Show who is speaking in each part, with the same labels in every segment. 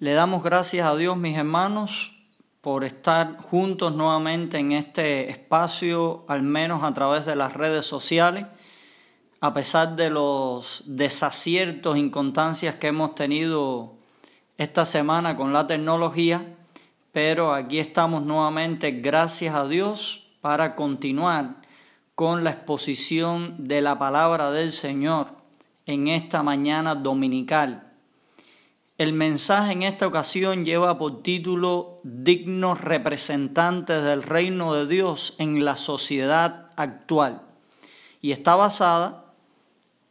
Speaker 1: Le damos gracias a Dios, mis hermanos, por estar juntos nuevamente en este espacio, al menos a través de las redes sociales, a pesar de los desaciertos, inconstancias que hemos tenido esta semana con la tecnología, pero aquí estamos nuevamente, gracias a Dios, para continuar con la exposición de la palabra del Señor en esta mañana dominical. El mensaje en esta ocasión lleva por título Dignos representantes del reino de Dios en la sociedad actual. Y está basada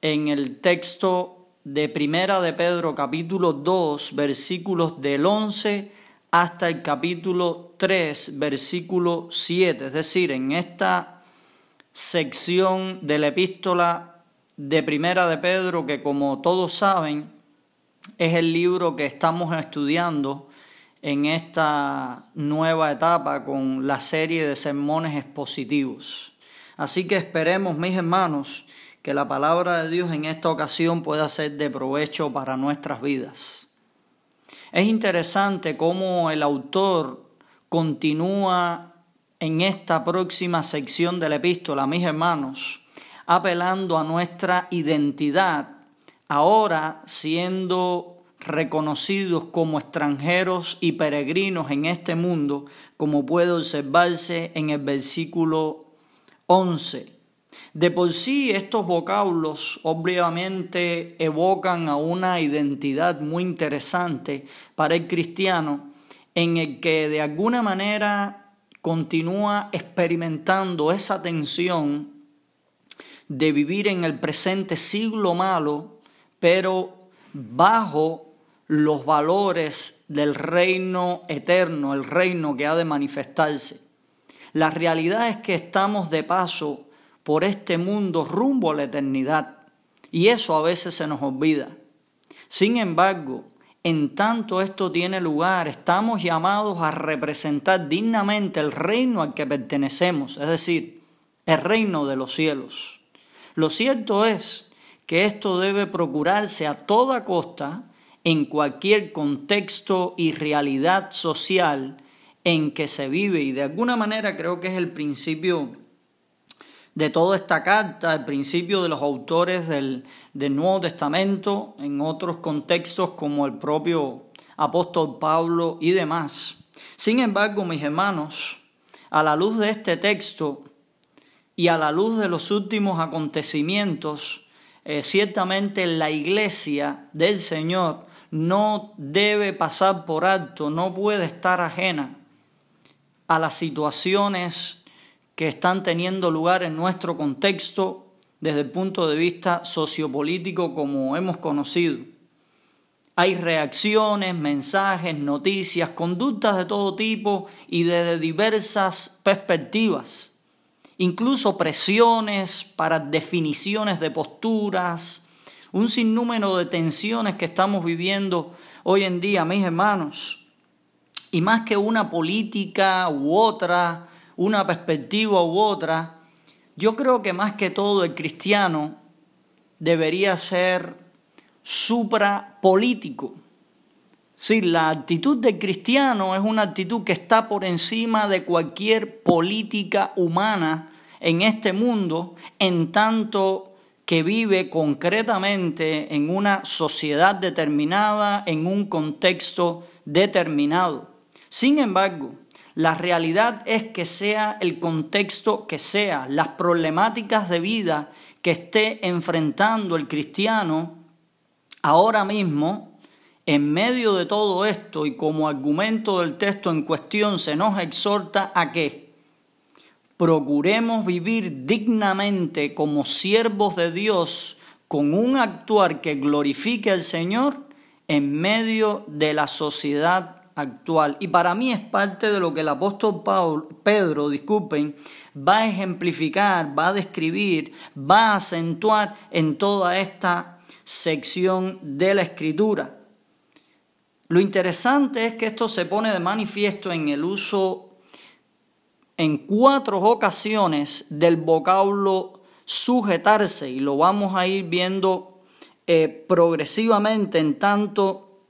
Speaker 1: en el texto de Primera de Pedro capítulo 2 versículos del 11 hasta el capítulo 3 versículo 7, es decir, en esta sección de la epístola de Primera de Pedro que como todos saben es el libro que estamos estudiando en esta nueva etapa con la serie de sermones expositivos. Así que esperemos, mis hermanos, que la palabra de Dios en esta ocasión pueda ser de provecho para nuestras vidas. Es interesante cómo el autor continúa en esta próxima sección de la epístola, mis hermanos, apelando a nuestra identidad ahora siendo reconocidos como extranjeros y peregrinos en este mundo, como puede observarse en el versículo 11. De por sí estos vocablos obviamente evocan a una identidad muy interesante para el cristiano en el que de alguna manera continúa experimentando esa tensión de vivir en el presente siglo malo pero bajo los valores del reino eterno, el reino que ha de manifestarse. La realidad es que estamos de paso por este mundo rumbo a la eternidad y eso a veces se nos olvida. Sin embargo, en tanto esto tiene lugar, estamos llamados a representar dignamente el reino al que pertenecemos, es decir, el reino de los cielos. Lo cierto es que esto debe procurarse a toda costa en cualquier contexto y realidad social en que se vive y de alguna manera creo que es el principio de toda esta carta, el principio de los autores del, del Nuevo Testamento en otros contextos como el propio apóstol Pablo y demás. Sin embargo, mis hermanos, a la luz de este texto y a la luz de los últimos acontecimientos, eh, ciertamente la iglesia del Señor no debe pasar por alto, no puede estar ajena a las situaciones que están teniendo lugar en nuestro contexto desde el punto de vista sociopolítico como hemos conocido. Hay reacciones, mensajes, noticias, conductas de todo tipo y de diversas perspectivas incluso presiones para definiciones de posturas, un sinnúmero de tensiones que estamos viviendo hoy en día, mis hermanos. Y más que una política u otra, una perspectiva u otra, yo creo que más que todo el cristiano debería ser suprapolítico. Sí, la actitud del cristiano es una actitud que está por encima de cualquier política humana en este mundo, en tanto que vive concretamente en una sociedad determinada, en un contexto determinado. Sin embargo, la realidad es que sea el contexto que sea, las problemáticas de vida que esté enfrentando el cristiano ahora mismo, en medio de todo esto y como argumento del texto en cuestión se nos exhorta a que procuremos vivir dignamente como siervos de Dios con un actuar que glorifique al Señor en medio de la sociedad actual. Y para mí es parte de lo que el apóstol Pedro, disculpen, va a ejemplificar, va a describir, va a acentuar en toda esta sección de la escritura. Lo interesante es que esto se pone de manifiesto en el uso en cuatro ocasiones del vocablo sujetarse y lo vamos a ir viendo eh, progresivamente en tanto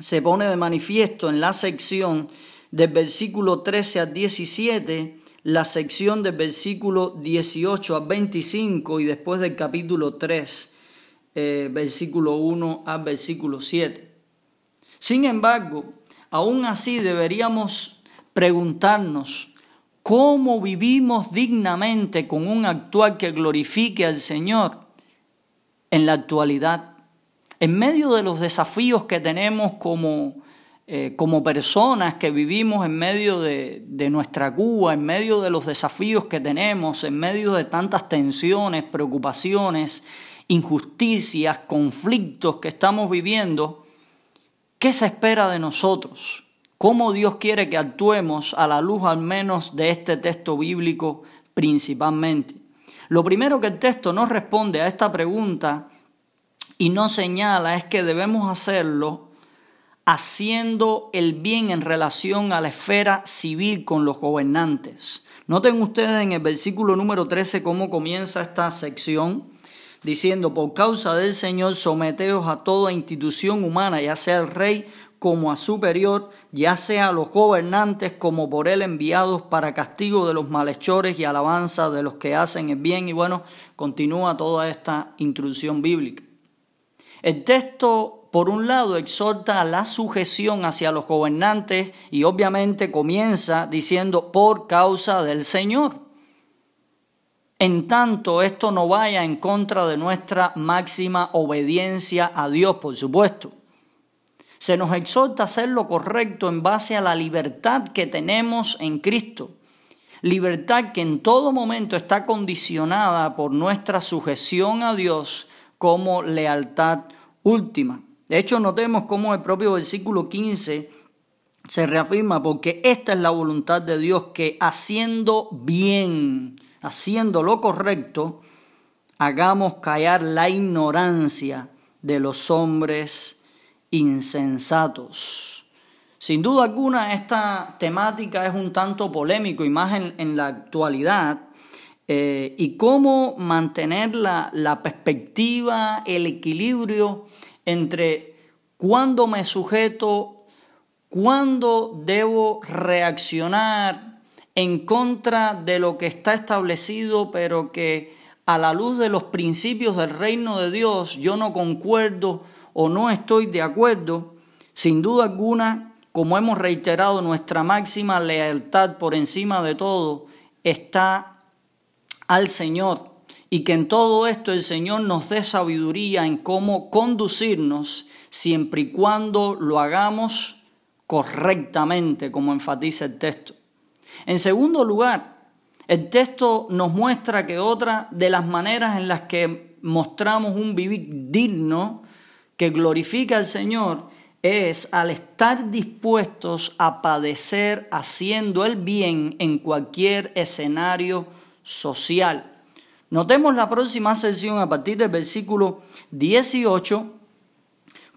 Speaker 1: se pone de manifiesto en la sección del versículo 13 al 17, la sección del versículo 18 al 25 y después del capítulo 3, eh, versículo 1 al versículo 7. Sin embargo, aún así deberíamos preguntarnos cómo vivimos dignamente con un actual que glorifique al Señor en la actualidad. En medio de los desafíos que tenemos como, eh, como personas que vivimos en medio de, de nuestra Cuba, en medio de los desafíos que tenemos, en medio de tantas tensiones, preocupaciones, injusticias, conflictos que estamos viviendo, ¿qué se espera de nosotros? ¿Cómo Dios quiere que actuemos a la luz al menos de este texto bíblico principalmente? Lo primero que el texto nos responde a esta pregunta y no señala es que debemos hacerlo haciendo el bien en relación a la esfera civil con los gobernantes. Noten ustedes en el versículo número 13 cómo comienza esta sección diciendo, por causa del Señor, someteos a toda institución humana, ya sea el rey como a superior, ya sea a los gobernantes como por él enviados para castigo de los malhechores y alabanza de los que hacen el bien. Y bueno, continúa toda esta introducción bíblica. El texto, por un lado, exhorta a la sujeción hacia los gobernantes y obviamente comienza diciendo por causa del Señor. En tanto, esto no vaya en contra de nuestra máxima obediencia a Dios, por supuesto. Se nos exhorta a hacer lo correcto en base a la libertad que tenemos en Cristo. Libertad que en todo momento está condicionada por nuestra sujeción a Dios como lealtad última. De hecho, notemos cómo el propio versículo 15 se reafirma, porque esta es la voluntad de Dios, que haciendo bien, haciendo lo correcto, hagamos callar la ignorancia de los hombres insensatos. Sin duda alguna, esta temática es un tanto polémico y más en, la actualidad, eh, y cómo mantener la, la perspectiva, el equilibrio entre cuándo me sujeto, cuándo debo reaccionar en contra de lo que está establecido, pero que a la luz de los principios del reino de Dios yo no concuerdo o no estoy de acuerdo, sin duda alguna, como hemos reiterado, nuestra máxima lealtad por encima de todo está al Señor y que en todo esto el Señor nos dé sabiduría en cómo conducirnos siempre y cuando lo hagamos correctamente, como enfatiza el texto. En segundo lugar, el texto nos muestra que otra de las maneras en las que mostramos un vivir digno que glorifica al Señor es al estar dispuestos a padecer haciendo el bien en cualquier escenario social. Notemos la próxima sección a partir del versículo 18,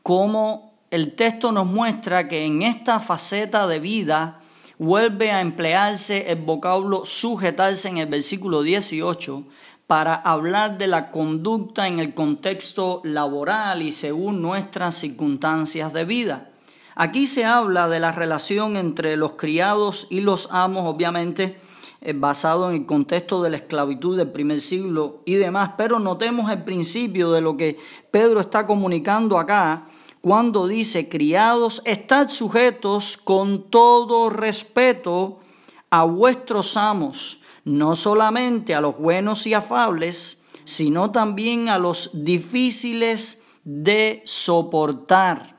Speaker 1: como el texto nos muestra que en esta faceta de vida vuelve a emplearse el vocablo sujetarse en el versículo 18 para hablar de la conducta en el contexto laboral y según nuestras circunstancias de vida. Aquí se habla de la relación entre los criados y los amos, obviamente, eh, basado en el contexto de la esclavitud del primer siglo y demás, pero notemos el principio de lo que Pedro está comunicando acá cuando dice, criados, estad sujetos con todo respeto a vuestros amos, no solamente a los buenos y afables, sino también a los difíciles de soportar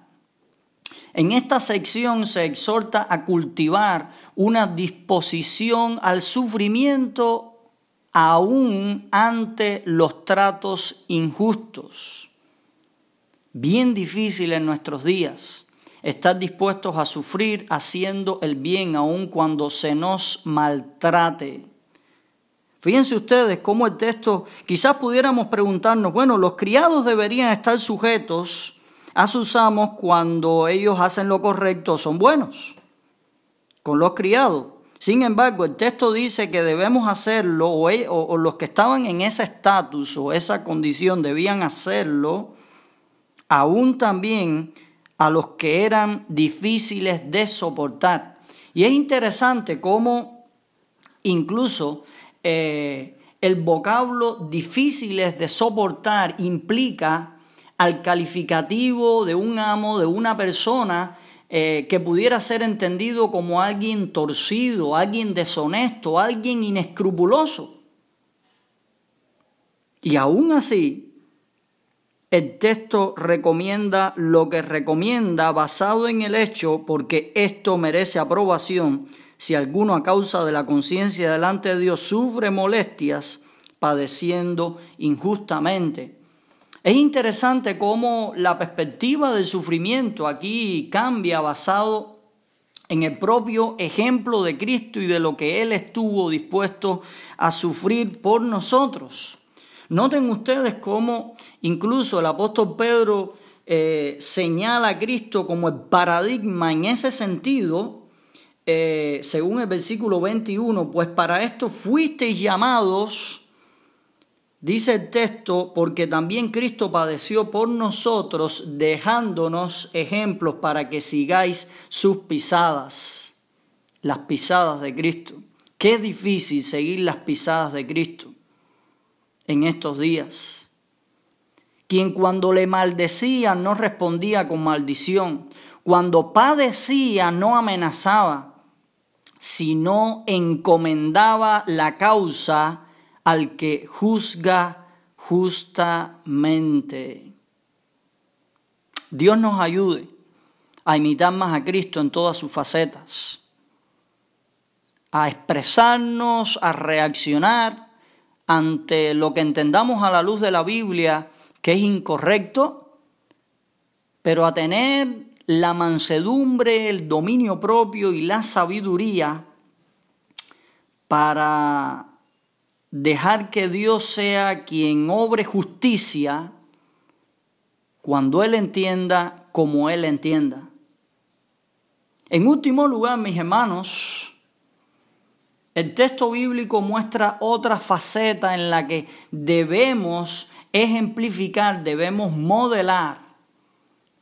Speaker 1: en esta sección se exhorta a cultivar una disposición al sufrimiento aún ante los tratos injustos. Bien difícil en nuestros días estar dispuestos a sufrir haciendo el bien aun cuando se nos maltrate. Fíjense ustedes cómo el texto, quizás pudiéramos preguntarnos, bueno, los criados deberían estar sujetos a sus amos cuando ellos hacen lo correcto son buenos con los criados. Sin embargo, el texto dice que debemos hacerlo, o, e, los que estaban en ese estatus o esa condición debían hacerlo, aún también a los que eran difíciles de soportar. Y es interesante cómo incluso eh, el vocablo difíciles de soportar implica al calificativo de un amo, de una persona eh, que pudiera ser entendido como alguien torcido, alguien deshonesto, alguien inescrupuloso. Y aún así, el texto recomienda lo que recomienda basado en el hecho, porque esto merece aprobación si alguno a causa de la conciencia delante de Dios sufre molestias, padeciendo injustamente. Es interesante cómo la perspectiva del sufrimiento aquí cambia basado en el propio ejemplo de Cristo y de lo que Él estuvo dispuesto a sufrir por nosotros. Noten ustedes cómo incluso el apóstol Pedro eh, señala a Cristo como el paradigma en ese sentido, eh, según el versículo 21, pues para esto fuisteis llamados, dice el texto, porque también Cristo padeció por nosotros, dejándonos ejemplos para que sigáis sus pisadas, las pisadas de Cristo. Qué difícil seguir las pisadas de Cristo en estos días. Quien cuando le maldecía no respondía con maldición, cuando padecía no amenazaba, sino encomendaba la causa al que juzga justamente. Dios nos ayude a imitar más a Cristo en todas sus facetas, a expresarnos, a reaccionar ante lo que entendamos a la luz de la Biblia que es incorrecto, pero a tener la mansedumbre, el dominio propio y la sabiduría para dejar que Dios sea quien obre justicia cuando Él entienda como Él entienda. En último lugar, mis hermanos, el texto bíblico muestra otra faceta en la que debemos ejemplificar, debemos modelar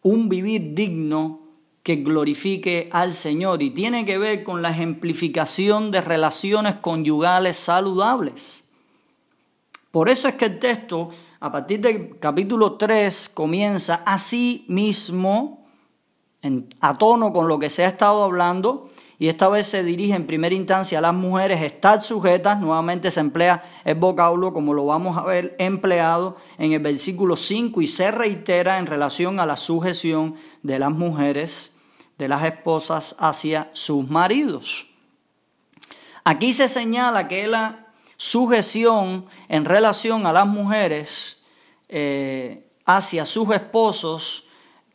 Speaker 1: un vivir digno que glorifique al Señor y tiene que ver con la ejemplificación de relaciones conyugales saludables. Por eso es que el texto, a partir del capítulo 3, comienza así mismo, en, a tono con lo que se ha estado hablando, y esta vez se dirige en primera instancia a las mujeres estar sujetas, nuevamente se emplea el vocablo como lo vamos a ver empleado en el versículo 5 y se reitera en relación a la sujeción de las mujeres, de las esposas hacia sus maridos. Aquí se señala que la sujeción en relación a las mujeres eh, hacia sus esposos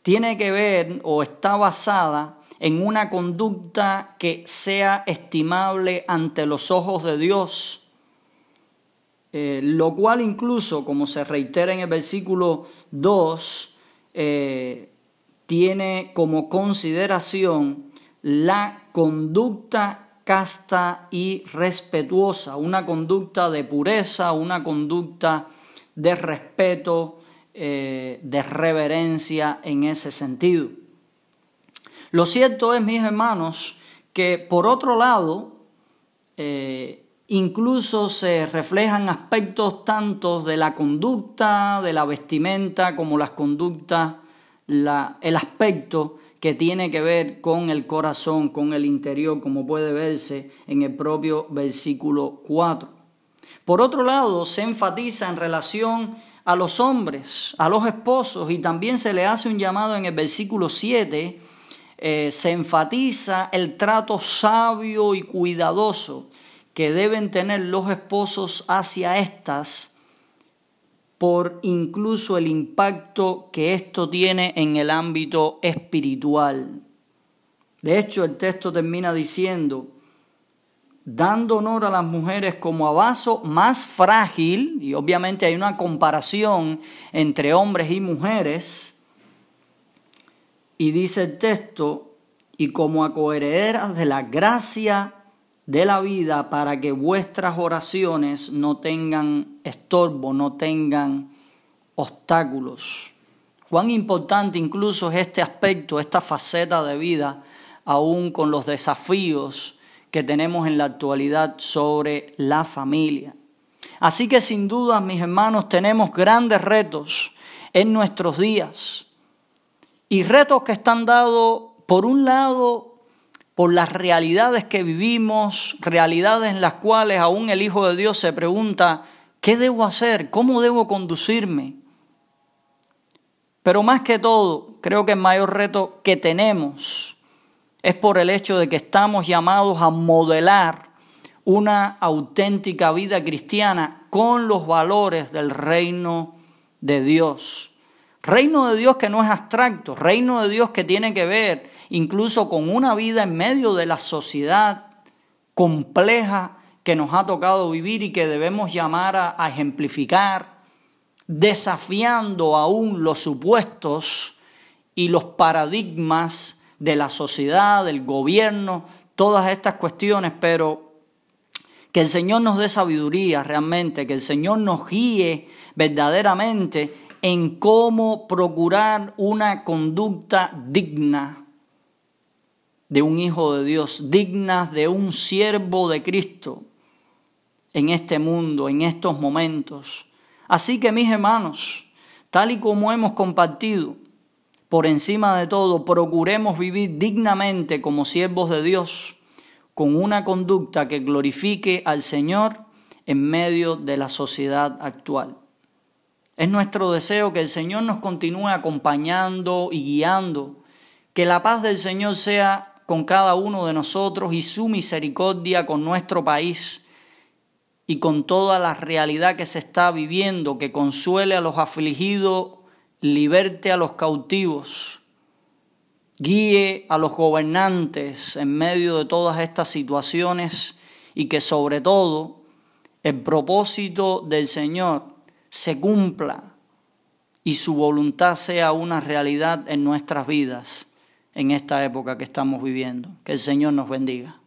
Speaker 1: tiene que ver o está basada en una conducta que sea estimable ante los ojos de Dios, eh, lo cual incluso, como se reitera en el versículo 2, eh, tiene como consideración la conducta casta y respetuosa, una conducta de pureza, una conducta de respeto, eh, de reverencia en ese sentido. Lo cierto es, mis hermanos, que por otro lado, eh, incluso se reflejan aspectos tanto de la conducta, de la vestimenta, como las conductas, el aspecto que tiene que ver con el corazón, con el interior, como puede verse en el propio versículo 4. Por otro lado, se enfatiza en relación a los hombres, a los esposos, y también se le hace un llamado en el versículo 7 eh, se enfatiza el trato sabio y cuidadoso que deben tener los esposos hacia estas por incluso el impacto que esto tiene en el ámbito espiritual. De hecho, el texto termina diciendo, dando honor a las mujeres como a vaso más frágil, y obviamente hay una comparación entre hombres y mujeres, y dice el texto, y como a coherederas de la gracia de la vida para que vuestras oraciones no tengan estorbo, no tengan obstáculos. Cuán importante incluso es este aspecto, esta faceta de vida, aún con los desafíos que tenemos en la actualidad sobre la familia. Así que sin duda, mis hermanos, tenemos grandes retos en nuestros días. Y retos que están dados, por un lado, por las realidades que vivimos, realidades en las cuales aún el Hijo de Dios se pregunta, ¿qué debo hacer? ¿Cómo debo conducirme? Pero más que todo, creo que el mayor reto que tenemos es por el hecho de que estamos llamados a modelar una auténtica vida cristiana con los valores del reino de Dios. Reino de Dios que no es abstracto, reino de Dios que tiene que ver incluso con una vida en medio de la sociedad compleja que nos ha tocado vivir y que debemos llamar a, ejemplificar, desafiando aún los supuestos y los paradigmas de la sociedad, del gobierno, todas estas cuestiones, pero que el Señor nos dé sabiduría realmente, que el Señor nos guíe verdaderamente en cómo procurar una conducta digna de un hijo de Dios, digna de un siervo de Cristo en este mundo, en estos momentos. Así que mis hermanos, tal y como hemos compartido, por encima de todo, procuremos vivir dignamente como siervos de Dios, con una conducta que glorifique al Señor en medio de la sociedad actual. Es nuestro deseo que el Señor nos continúe acompañando y guiando, que la paz del Señor sea con cada uno de nosotros y su misericordia con nuestro país y con toda la realidad que se está viviendo, que consuele a los afligidos liberte a los cautivos, guíe a los gobernantes en medio de todas estas situaciones y que sobre todo el propósito del Señor se cumpla y su voluntad sea una realidad en nuestras vidas en esta época que estamos viviendo. Que el Señor nos bendiga.